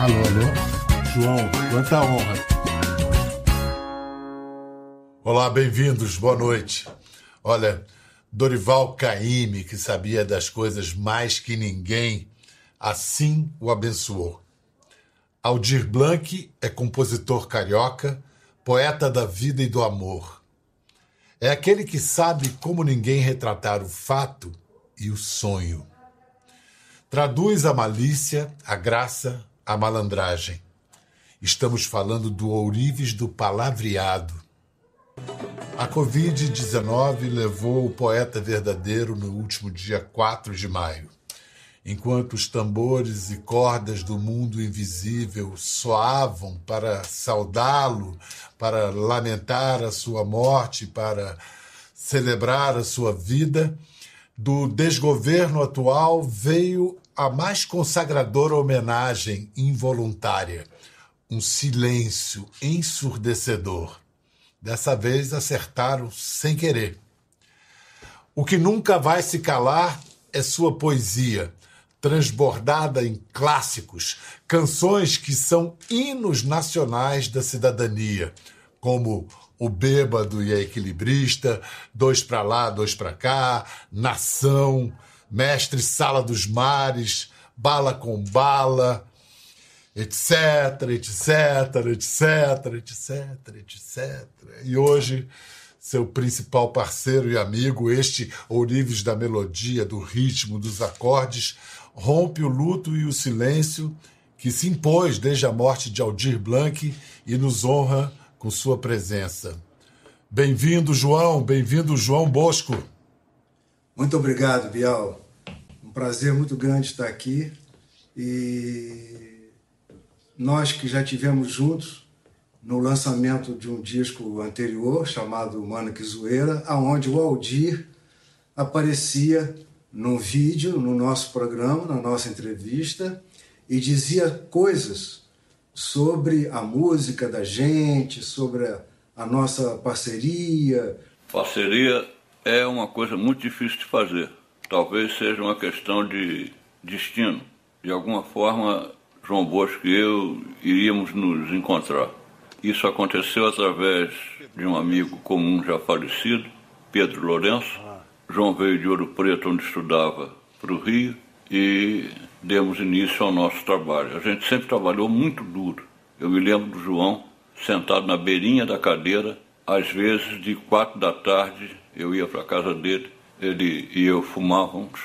Alô, alô. João, quanta honra. Olá, bem-vindos, boa noite. Olha, Dorival Caymmi, que sabia das coisas mais que ninguém, assim o abençoou. Aldir Blanc é compositor carioca, poeta da vida e do amor. É aquele que sabe como ninguém retratar o fato e o sonho. Traduz a malícia, a graça, a malandragem. Estamos falando do ourives do palavreado. A Covid-19 levou o poeta verdadeiro no último dia 4 de maio. Enquanto os tambores e cordas do mundo invisível soavam para saudá-lo, para lamentar a sua morte, para celebrar a sua vida, do desgoverno atual veio a mais consagradora homenagem involuntária, um silêncio ensurdecedor. Dessa vez acertaram sem querer. O que nunca vai se calar é sua poesia, transbordada em clássicos, canções que são hinos nacionais da cidadania, como o Bêbado e a Equilibrista, Dois para Lá, Dois para Cá, Nação, Mestre Sala dos Mares, Bala com Bala, etc, etc, etc, etc, etc. E hoje, seu principal parceiro e amigo, este Ourives da melodia, do ritmo, dos acordes, rompe o luto e o silêncio que se impôs desde a morte de Aldir Blanc e nos honra com sua presença. Bem-vindo, João, bem-vindo, João Bosco. Muito obrigado, Bial. Um prazer muito grande estar aqui. E nós que já tivemos juntos no lançamento de um disco anterior chamado Mano que Zoeira, aonde o Aldir aparecia num vídeo no nosso programa, na nossa entrevista, e dizia coisas sobre a música da gente, sobre a nossa parceria. Parceria é uma coisa muito difícil de fazer. Talvez seja uma questão de destino. De alguma forma, João Bosco e eu iríamos nos encontrar. Isso aconteceu através de um amigo comum já falecido, Pedro Lourenço. João veio de Ouro Preto, onde estudava, para o Rio e demos início ao nosso trabalho. A gente sempre trabalhou muito duro. Eu me lembro do João sentado na beirinha da cadeira, às vezes de quatro da tarde eu ia para a casa dele, ele e eu fumávamos,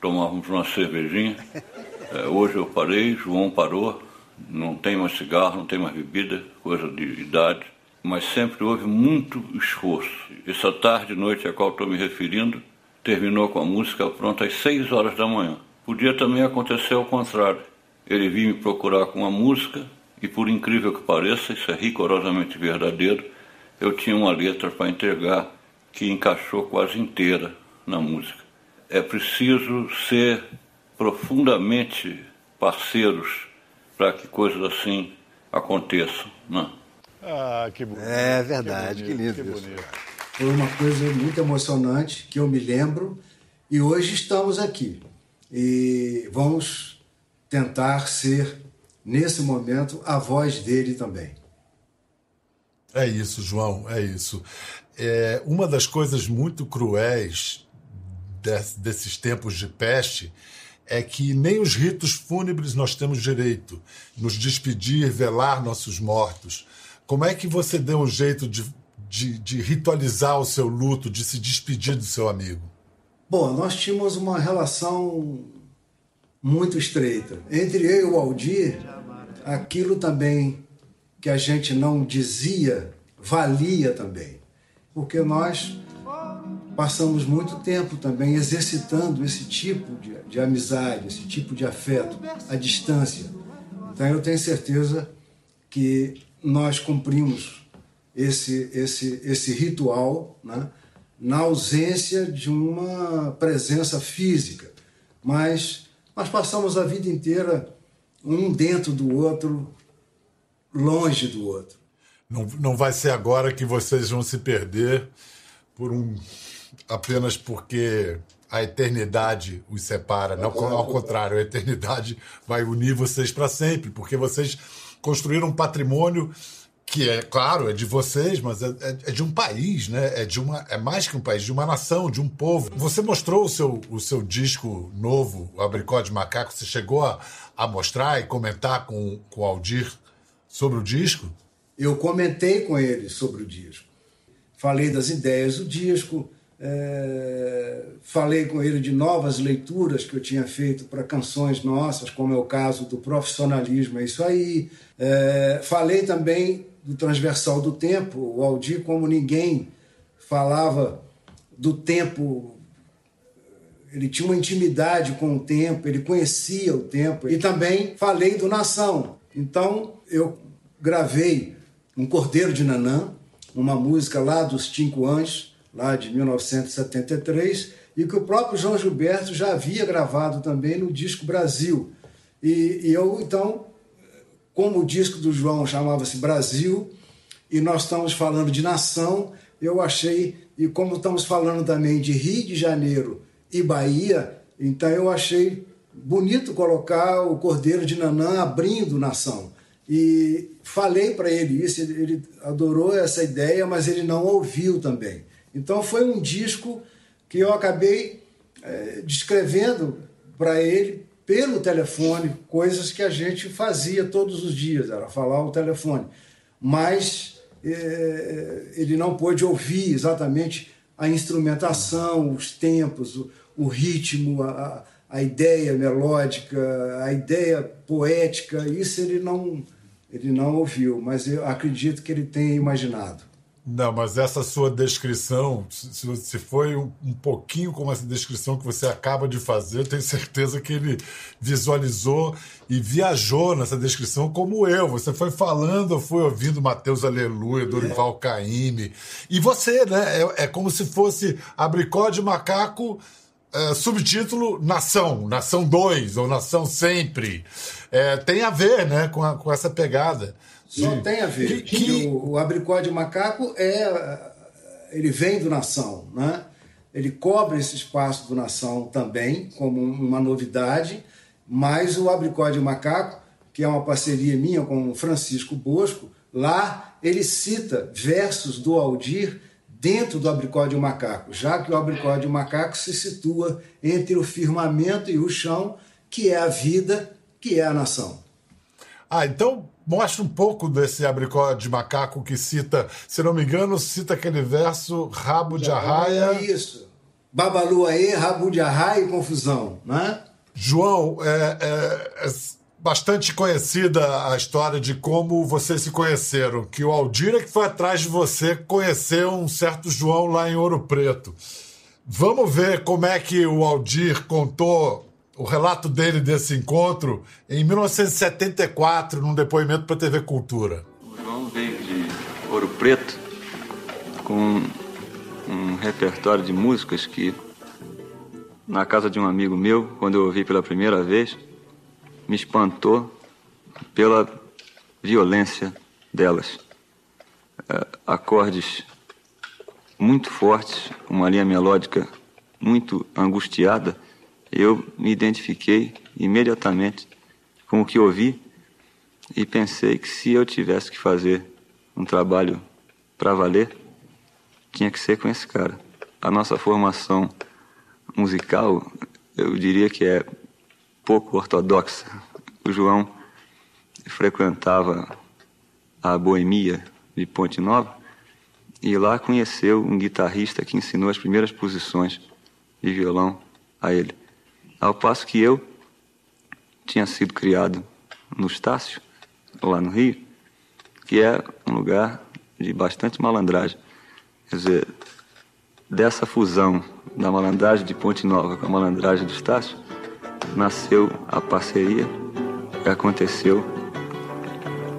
tomávamos uma cervejinha. É, hoje eu parei, João parou, não tem mais cigarro, não tem mais bebida, coisa de idade, mas sempre houve muito esforço. Essa tarde e noite a qual estou me referindo terminou com a música pronta às seis horas da manhã. Podia também acontecer ao contrário. Ele vinha me procurar com uma música e, por incrível que pareça, isso é rigorosamente verdadeiro, eu tinha uma letra para entregar que encaixou quase inteira na música. É preciso ser profundamente parceiros para que coisas assim aconteçam. Né? Ah, que bonito. É verdade, que, bonito, que lindo. Que bonito. Foi uma coisa muito emocionante que eu me lembro e hoje estamos aqui e vamos tentar ser, nesse momento, a voz dele também. É isso, João, é isso. É, uma das coisas muito cruéis des, desses tempos de peste é que nem os ritos fúnebres nós temos direito. Nos despedir, velar nossos mortos. Como é que você deu um jeito de, de, de ritualizar o seu luto, de se despedir do seu amigo? Bom, nós tínhamos uma relação muito estreita. Entre eu e o Aldir, aquilo também que a gente não dizia valia também. Porque nós passamos muito tempo também exercitando esse tipo de, de amizade, esse tipo de afeto, à distância. Então eu tenho certeza que nós cumprimos esse, esse, esse ritual, né? na ausência de uma presença física. Mas nós passamos a vida inteira um dentro do outro, longe do outro. Não, não vai ser agora que vocês vão se perder por um apenas porque a eternidade os separa, não ao contrário, a eternidade vai unir vocês para sempre, porque vocês construíram um patrimônio que é claro é de vocês, mas é, é, é, de um país, né? É de uma é mais que um país, de uma nação, de um povo. Você mostrou o seu o seu disco novo, o Abricó de Macaco. Você chegou a, a mostrar e comentar com, com o Aldir sobre o disco? Eu comentei com ele sobre o disco. Falei das ideias do disco, é, falei com ele de novas leituras que eu tinha feito para canções nossas, como é o caso do profissionalismo, é isso aí. É, falei também do transversal do tempo, o Aldir, como ninguém, falava do tempo. Ele tinha uma intimidade com o tempo, ele conhecia o tempo. E também falei do Nação. Então eu gravei um Cordeiro de Nanã, uma música lá dos Cinco Anjos lá de 1973, e que o próprio João Gilberto já havia gravado também no disco Brasil. E, e eu, então, como o disco do João chamava-se Brasil, e nós estamos falando de nação, eu achei, e como estamos falando também de Rio de Janeiro e Bahia, então eu achei bonito colocar o Cordeiro de Nanã abrindo nação. E falei para ele isso, ele adorou essa ideia, mas ele não ouviu também. Então foi um disco que eu acabei é, descrevendo para ele pelo telefone coisas que a gente fazia todos os dias, era falar o telefone. Mas é, ele não pôde ouvir exatamente a instrumentação, os tempos, o, o ritmo, a, a ideia melódica, a ideia poética, isso ele não, ele não ouviu, mas eu acredito que ele tenha imaginado. Não, mas essa sua descrição, se, se foi um, um, pouquinho como essa descrição que você acaba de fazer, eu tenho certeza que ele visualizou e viajou nessa descrição como eu. Você foi falando, eu fui ouvindo Mateus Aleluia, Dorival é. Caymmi. E você, né? É, é como se fosse Abricó de Macaco, é, subtítulo Nação, Nação 2 ou Nação Sempre. É, tem a ver né, com, a, com essa pegada. Só tem a ver. Que, que... O, o abricó de macaco é. Ele vem do Nação, né? Ele cobre esse espaço do Nação também, como uma novidade, mas o abricó de macaco, que é uma parceria minha com o Francisco Bosco, lá ele cita versos do Aldir dentro do abricó de macaco, já que o abricó de macaco se situa entre o firmamento e o chão, que é a vida, que é a nação. Ah, então mostra um pouco desse abricó de macaco que cita, se não me engano, cita aquele verso rabo de arraia. É isso. Babalu aí, rabo de arraia e confusão, né? João, é, é, é, bastante conhecida a história de como vocês se conheceram, que o Aldira que foi atrás de você conheceu um certo João lá em Ouro Preto. Vamos ver como é que o Aldir contou o relato dele desse encontro em 1974, num depoimento para a TV Cultura. O João veio de Ouro Preto com um repertório de músicas que, na casa de um amigo meu, quando eu ouvi pela primeira vez, me espantou pela violência delas. É, acordes muito fortes, uma linha melódica muito angustiada eu me identifiquei imediatamente com o que ouvi e pensei que se eu tivesse que fazer um trabalho para valer, tinha que ser com esse cara. A nossa formação musical, eu diria que é pouco ortodoxa. O João frequentava a Boemia de Ponte Nova e lá conheceu um guitarrista que ensinou as primeiras posições de violão a ele. Ao passo que eu tinha sido criado no Estácio, lá no Rio, que é um lugar de bastante malandragem. Quer dizer, dessa fusão da malandragem de Ponte Nova com a malandragem do Estácio, nasceu a parceria e aconteceu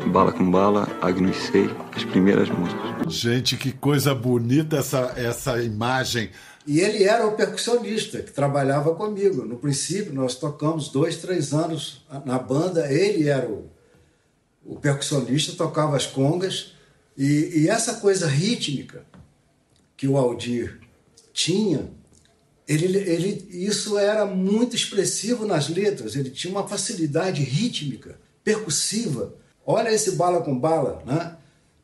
Bala com Bala, Agnus Sei, as primeiras músicas. Gente, que coisa bonita essa, essa imagem e ele era o percussionista que trabalhava comigo. No princípio, nós tocamos dois, três anos na banda. Ele era o, o percussionista, tocava as congas. E, e, essa coisa rítmica que o Aldir tinha, ele, ele, isso era muito expressivo nas letras, ele tinha uma facilidade rítmica, percussiva. Olha esse bala com bala, né?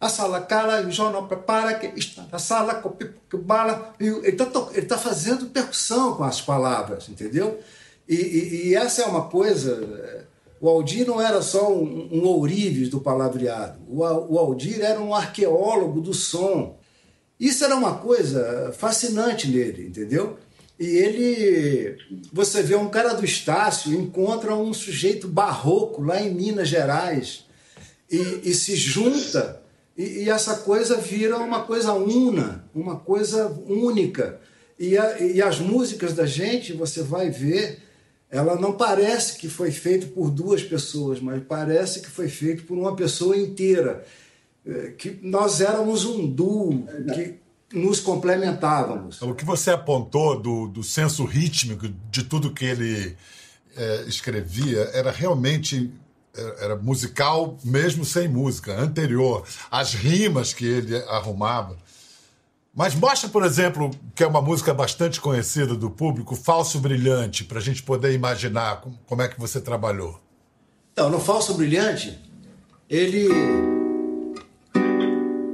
A sala cala e o jornal prepara que está na sala com que bala. Ele está tá fazendo percussão com as palavras, entendeu? E, e, e, essa é uma coisa. O Aldir não era só um, um ourives do palavreado. O, o Aldir era um arqueólogo do som. Isso era uma coisa fascinante nele, entendeu? E ele, você vê um cara do Estácio, encontra um sujeito barroco lá em Minas Gerais e, e se junta, e, e, essa coisa vira uma coisa una, uma coisa única. E, a, e as músicas da gente, você vai ver, ela não parece que foi feito por duas pessoas, mas parece que foi feito por uma pessoa inteira. É, que nós éramos um duo, que nos complementávamos. O que você apontou do, do senso rítmico de tudo que ele é, escrevia era realmente era musical mesmo sem música, anterior. As rimas que ele arrumava. Mas mostra, por exemplo, que é uma música bastante conhecida do público, Falso Brilhante, para a gente poder imaginar como é que você trabalhou. Então, no Falso Brilhante, ele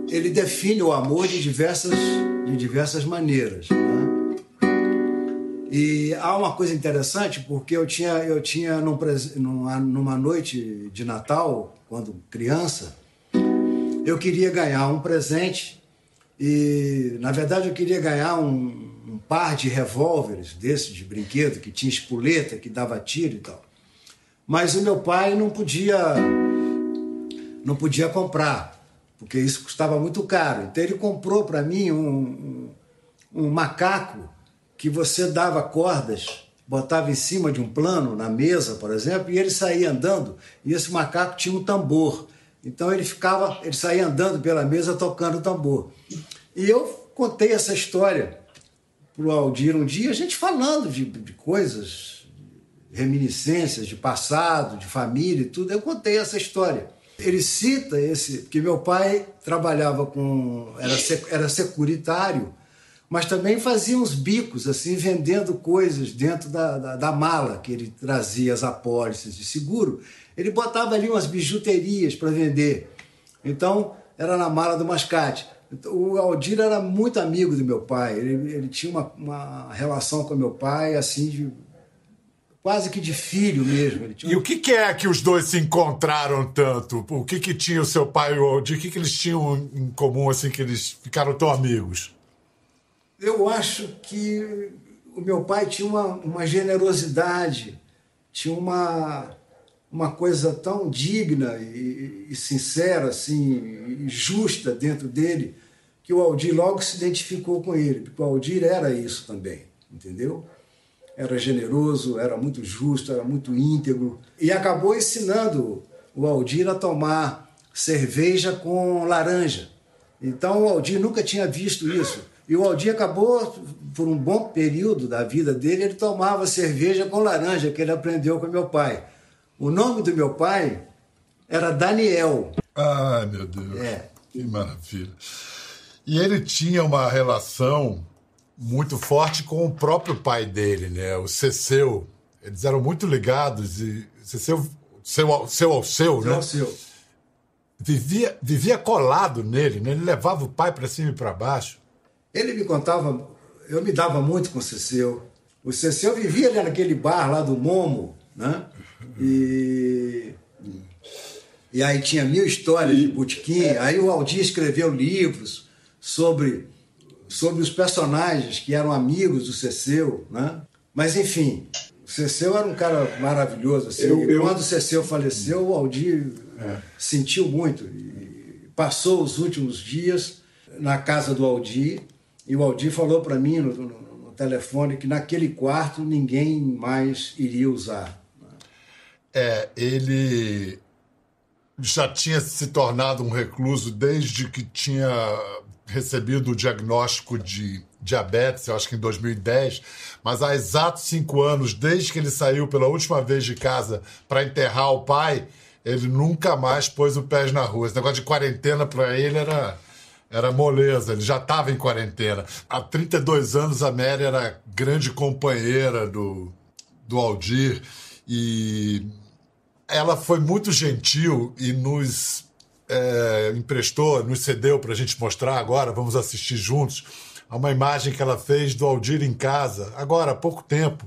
ele define o amor de diversas, de diversas maneiras. Né? E há uma coisa interessante, porque eu tinha, eu tinha num, numa, numa noite de Natal, quando criança, eu queria ganhar um presente e, na verdade, eu queria ganhar um, um par de revólveres desses de brinquedo, que tinha espoleta, que dava tiro e tal. Mas o meu pai não podia, não podia comprar porque isso custava muito caro. Então ele comprou para mim um, um, um, macaco que você dava cordas, botava em cima de um plano, na mesa, por exemplo, e ele saía andando, e esse macaco tinha um tambor. Então ele ficava, ele saía andando pela mesa tocando tambor. E eu contei essa história para o Aldir um dia, a gente falando de, de coisas, reminiscências de passado, de família e tudo, eu contei essa história. Ele cita esse, que meu pai trabalhava com. era, era securitário, mas também fazia uns bicos, assim, vendendo coisas dentro da, da, da mala que ele trazia as apólices de seguro. Ele botava ali umas bijuterias para vender. Então, era na mala do mascate. O Aldir era muito amigo do meu pai, ele, ele tinha uma, uma relação com meu pai, assim, de quase que de filho mesmo. E o que, que, é que os dois se encontraram tanto? O que, que tinha o seu pai e o Aldir? O que, que eles tinham em comum, assim, que eles ficaram tão amigos? Eu acho que o meu pai tinha uma, uma generosidade, tinha uma, uma coisa tão digna e, e sincera, assim, e justa dentro dele, que o Aldir logo se identificou com ele, porque o Aldir era isso também, entendeu? era generoso, era muito justo, era muito íntegro e acabou ensinando o Aldir a tomar cerveja com laranja. Então o Aldir nunca tinha visto isso. E o Aldir acabou, por um bom período da vida dele, ele tomava cerveja com laranja, que ele aprendeu com meu pai. O nome do meu pai era Daniel. Ah, meu Deus. É. Que maravilha. E ele tinha uma relação muito forte com o próprio pai dele, né? O Ceceu. Eles eram muito ligados e Ceceu, seu, seu ao seu, né? Seu. Vivia, vivia colado nele, né? Ele levava o pai para cima e para baixo. Ele me contava, eu me dava muito com o Ceceu. O Ceceu vivia ali naquele bar lá do Momo, né? E e aí tinha mil histórias de botequim. Aí o Aldir escreveu livros sobre sobre os personagens que eram amigos do Ceceu, né? Mas enfim, o Ceceu era um cara maravilhoso. Assim, eu, eu... Quando o Ceceu faleceu, o Aldir é. sentiu muito. E passou os últimos dias na casa do Aldir e o Aldir falou para mim no, no, no, telefone que naquele quarto ninguém mais iria usar. Né? É, ele já tinha se tornado um recluso desde que tinha recebido o diagnóstico de diabetes, eu acho que em 2010, mas há exatos cinco anos, desde que ele saiu pela última vez de casa para enterrar o pai, ele nunca mais pôs o pé na rua. Esse negócio de quarentena para ele era, Era moleza, ele já estava em quarentena. Há 32 anos a Mary era grande companheira do, do Aldir e ela foi muito gentil e nos é, emprestou, nos cedeu para a gente mostrar agora, vamos assistir juntos, a uma imagem que ela fez do Aldir em casa, agora há pouco tempo,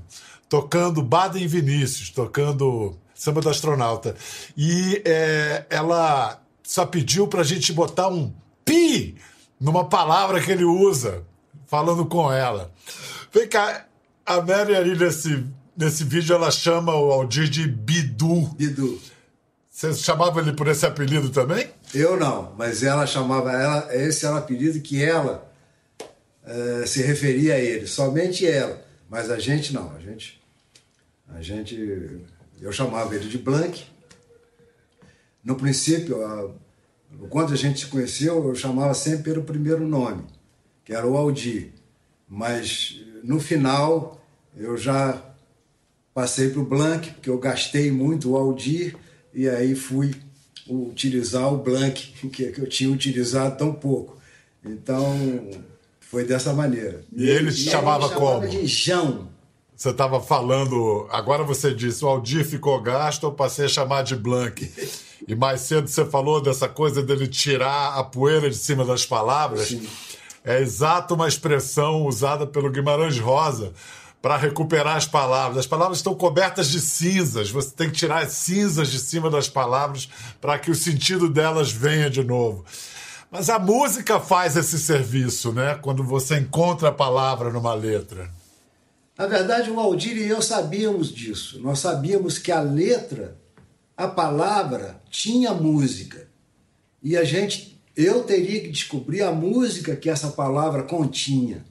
tocando Baden Vinícius, tocando Samba do Astronauta. E é, ela só pediu para a gente botar um pi numa palavra que ele usa, falando com ela. Vem cá, a Mary ali nesse, nesse vídeo, ela chama o Aldir de Bidu. Bidu. Você chamava ele por esse apelido também? Eu não, mas ela chamava, ela, esse era o apelido que ela uh, se referia a ele, somente ela. Mas a gente não, a gente, a gente, eu chamava ele de Blank. No princípio, a, quando a gente se conheceu, eu chamava sempre pelo primeiro nome, que era o Aldir. Mas no final eu já passei para o Blank, porque eu gastei muito o Aldir, e aí fui utilizar o Blank, que, eu tinha utilizado tão pouco. Então, foi dessa maneira. E ele te chamava, ele como? de Jão. Você estava falando, agora você disse, o Aldir ficou gasto, eu passei a chamar de Blank. E mais cedo você falou dessa coisa dele tirar a poeira de cima das palavras. Sim. É exato uma expressão usada pelo Guimarães Rosa para recuperar as palavras. As palavras estão cobertas de cinzas, você tem que tirar as cinzas de cima das palavras para que o sentido delas venha de novo. Mas a música faz esse serviço, né? Quando você encontra a palavra numa letra. Na verdade, o Aldir e eu sabíamos disso. Nós sabíamos que a letra, a palavra, tinha música. E a gente, eu teria que descobrir a música que essa palavra continha.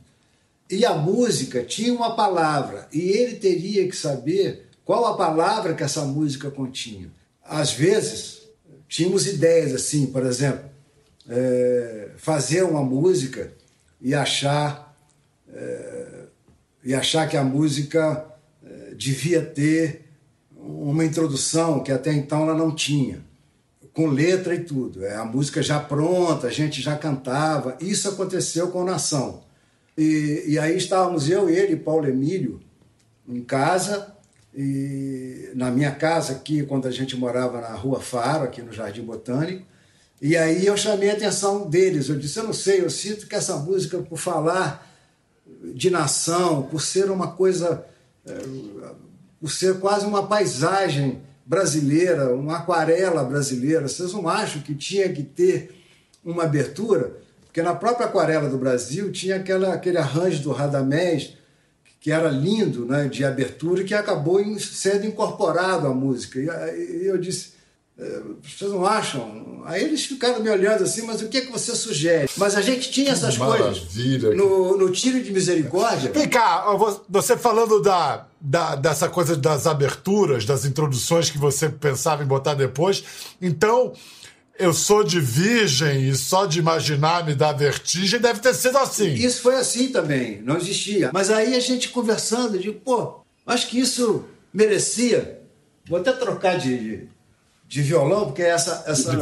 E a música tinha uma palavra, e ele teria que saber qual a palavra que essa música continha. Às vezes, tínhamos ideias assim, por exemplo, é, fazer uma música e achar. É, e achar que a música eh, devia ter uma introdução que até então ela não tinha, com letra e tudo. É, a música já pronta, a gente já cantava. Isso aconteceu com Nação. E, e aí estávamos eu, ele e Paulo Emílio em casa, e na minha casa aqui, quando a gente morava na Rua Faro, aqui no Jardim Botânico. E aí eu chamei a atenção deles. Eu disse: Eu não sei, eu sinto que essa música, por falar de nação, por ser uma coisa, por ser quase uma paisagem brasileira, uma aquarela brasileira. Vocês não acham que tinha que ter uma abertura? Porque na própria aquarela do Brasil tinha aquela, aquele arranjo do Radamés, que era lindo, né, de abertura, que acabou sendo incorporado à música. E eu disse, vocês não acham? Aí eles ficaram me olhando assim, mas o que é que você sugere? Mas a gente tinha essas coisas no, no tiro de misericórdia. Vem cá, você falando da, da, dessa coisa das aberturas, das introduções que você pensava em botar depois, então eu sou de virgem e só de imaginar me dá vertigem, deve ter sido assim. Isso foi assim também, não existia. Mas aí a gente conversando, eu digo, pô, acho que isso merecia. Vou até trocar de, de violão, porque essa, essa,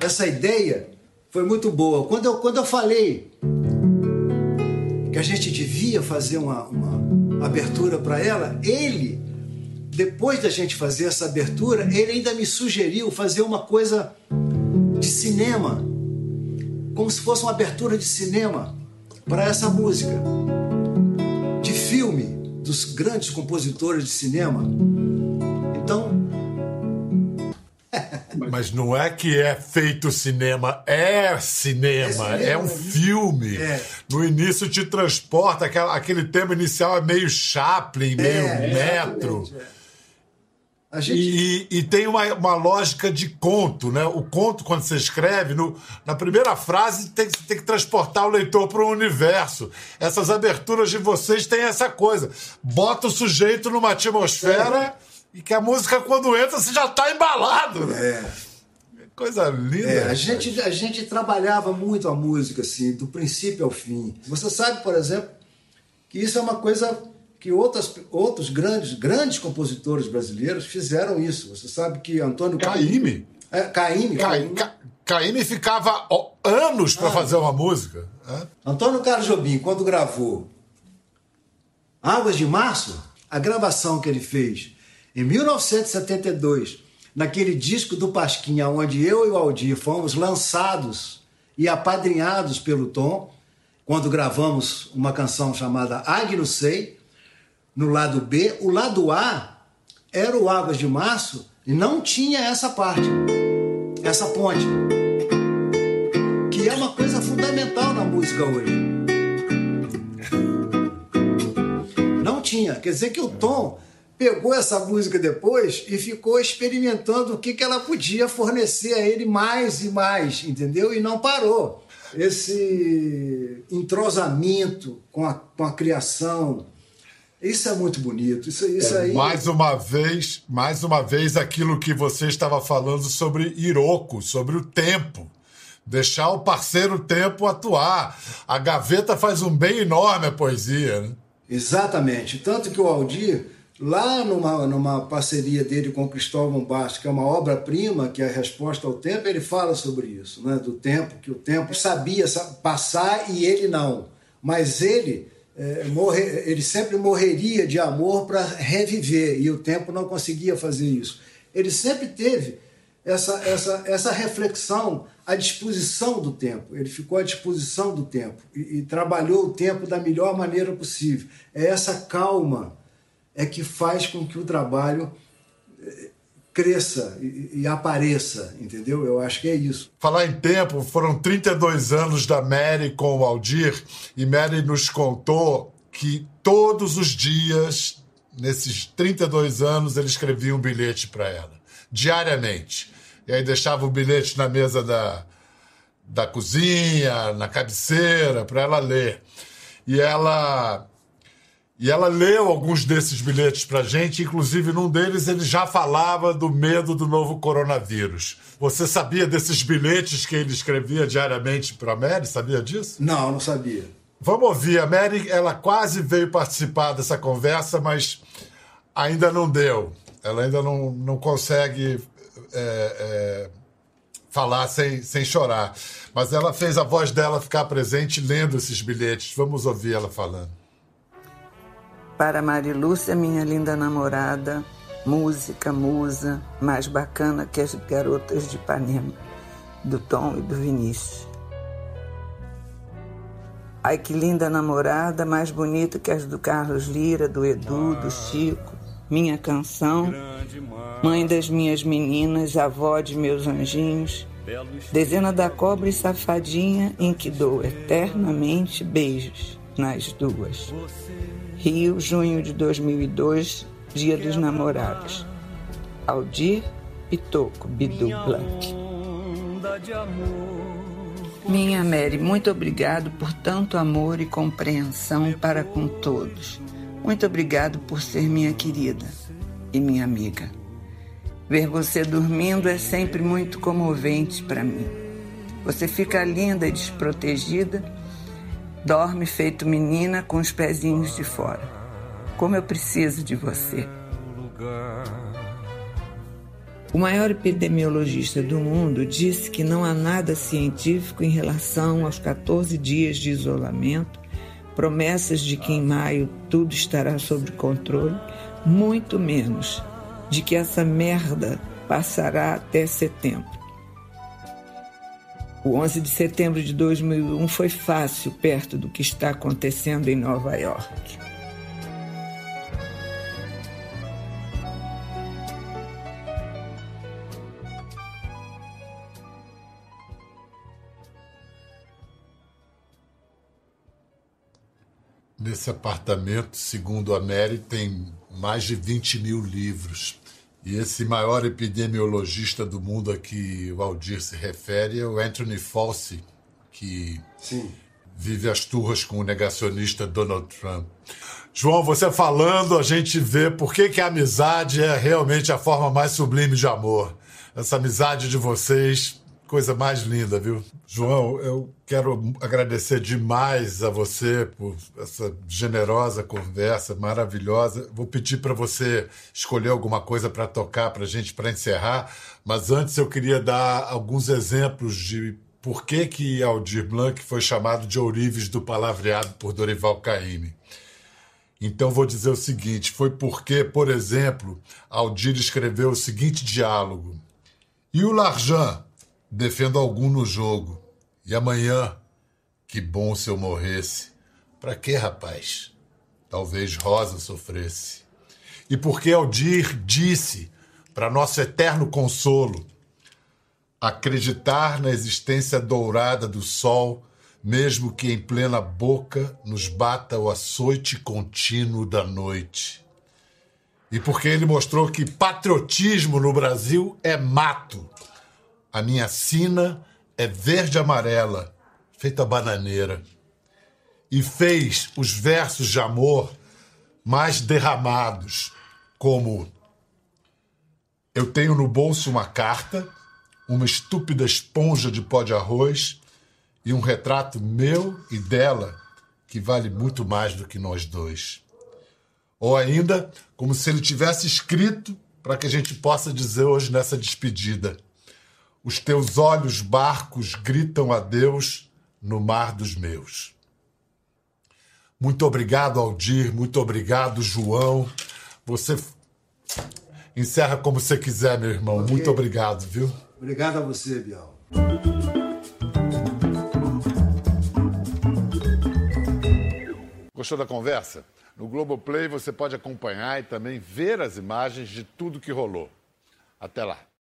essa ideia foi muito boa. Quando eu, quando eu falei que a gente devia fazer uma, uma abertura para ela, ele, depois da gente fazer essa abertura, ele ainda me sugeriu fazer uma coisa de cinema, como se fosse uma abertura de cinema para essa música, de filme dos grandes compositores de cinema. Então, mas não é que é feito cinema, é cinema, é, é um filme. É. No início te transporta, aquela, aquele tema inicial é meio Chaplin, é, meio metro. É. Gente... E, e, tem uma, uma lógica de conto, né? O conto, quando você escreve, no, na primeira frase tem, tem que transportar o leitor para o universo. Essas aberturas de vocês têm essa coisa. Bota o sujeito numa atmosfera e que a música, quando entra, você já está embalado. Né? É. Coisa linda. É, a, gente, a gente trabalhava muito a música, assim, do princípio ao fim. Você sabe, por exemplo, que isso é uma coisa que outras, outros grandes, grandes compositores brasileiros fizeram isso. Você sabe que Antônio Caíme. É, Caíme. Caíme. Caíme ficava anos para fazer uma música. É? Antônio Carlos Jobim, quando gravou Águas de Março, a gravação que ele fez em 1972, naquele disco do Pasquinha, onde eu e o Aldir fomos lançados e apadrinhados pelo Tom, quando gravamos uma canção chamada Agno Sei, no lado B, o lado A era o Águas de Março e não tinha essa parte, essa ponte, que é uma coisa fundamental na música hoje. Não tinha, quer dizer que o Tom pegou essa música depois e ficou experimentando o que, que ela podia fornecer a ele mais e mais, entendeu? E não parou. Esse entrosamento com a, com a criação, isso é muito bonito. Isso, isso é, aí... Mais uma vez, mais uma vez, aquilo que você estava falando sobre Iroko, sobre o tempo. Deixar o parceiro tempo atuar. A gaveta faz um bem enorme a poesia, né? Exatamente. Tanto que o Aldir Lá numa, numa parceria dele com Cristóvão Bastos, que é uma obra-prima, que é a resposta ao tempo, ele fala sobre isso, né? do tempo, que o tempo sabia passar e ele não. Mas ele, é, morre, ele sempre morreria de amor para reviver, e o tempo não conseguia fazer isso. Ele sempre teve essa, essa, essa reflexão à disposição do tempo. Ele ficou à disposição do tempo e, e trabalhou o tempo da melhor maneira possível. É essa calma é que faz com que o trabalho eh, cresça e, apareça, entendeu? Eu acho que é isso. Falar em tempo, foram 32 anos da Mary com o Aldir e Mary nos contou que todos os dias, nesses 32 anos, ele escrevia um bilhete para ela, diariamente. E aí deixava o bilhete na mesa da, da cozinha, na cabeceira, para ela ler. E ela e ela leu alguns desses bilhetes para gente, inclusive num deles ele já falava do medo do novo coronavírus. Você sabia desses bilhetes que ele escrevia diariamente para a Mary? Sabia disso? Não, não sabia. Vamos ouvir. A Mary, ela quase veio participar dessa conversa, mas ainda não deu. Ela ainda não, não consegue é, é, falar sem, sem chorar. Mas ela fez a voz dela ficar presente lendo esses bilhetes. Vamos ouvir ela falando. Para Marilúcia, minha linda namorada, música, musa, mais bacana que as garotas de Ipanema, do Tom e do Vinícius. Ai, que linda namorada, mais bonita que as do Carlos Lira, do Edu, do Chico, minha canção, mãe das minhas meninas, avó de meus anjinhos, dezena da cobra e safadinha em que dou eternamente beijos nas duas. Rio, junho de 2002, Dia dos Namorados. Aldir Pitoco, Bidu Blanc. Minha Mary, muito obrigado por tanto amor e compreensão para com todos. Muito obrigado por ser minha querida e minha amiga. Ver você dormindo é sempre muito comovente para mim. Você fica linda e desprotegida Dorme feito menina com os pezinhos de fora. Como eu preciso de você. O maior epidemiologista do mundo disse que não há nada científico em relação aos 14 dias de isolamento, promessas de que em maio tudo estará sob controle, muito menos de que essa merda passará até setembro. O 11 de setembro de 2001 foi fácil perto do que está acontecendo em Nova York. Nesse apartamento, segundo a Mary, tem mais de 20 mil livros. E esse maior epidemiologista do mundo a que o Aldir se refere é o Anthony Fauci, que Sim. vive as turras com o negacionista Donald Trump. João, você falando, a gente vê por que, que a amizade é realmente a forma mais sublime de amor. Essa amizade de vocês Coisa mais linda, viu? João, eu quero agradecer demais a você por essa generosa conversa maravilhosa. Vou pedir para você escolher alguma coisa para tocar para a gente para encerrar, mas antes eu queria dar alguns exemplos de por que, que Aldir Blanc foi chamado de ourives do palavreado por Dorival Caymmi. Então vou dizer o seguinte: foi porque, por exemplo, Aldir escreveu o seguinte diálogo: E o Larjan? Defendo algum no jogo. E amanhã? Que bom se eu morresse. Para quê, rapaz? Talvez Rosa sofresse. E porque Aldir disse, para nosso eterno consolo, acreditar na existência dourada do sol, mesmo que em plena boca nos bata o açoite contínuo da noite. E porque ele mostrou que patriotismo no Brasil é mato. A minha sina é verde-amarela, feita bananeira. E fez os versos de amor mais derramados, como Eu tenho no bolso uma carta uma estúpida esponja de pó de arroz e um retrato meu e dela que vale muito mais do que nós dois. Ou ainda, como se ele tivesse escrito para que a gente possa dizer hoje nessa despedida: Os teus olhos barcos gritam a Deus no mar dos meus. Muito obrigado, Aldir. Muito obrigado, João. Você encerra como você quiser, meu irmão. Okay. Muito obrigado, viu? Obrigado a você, Bial. Gostou da conversa? No Globoplay você pode acompanhar e também ver as imagens de tudo que rolou. Até lá.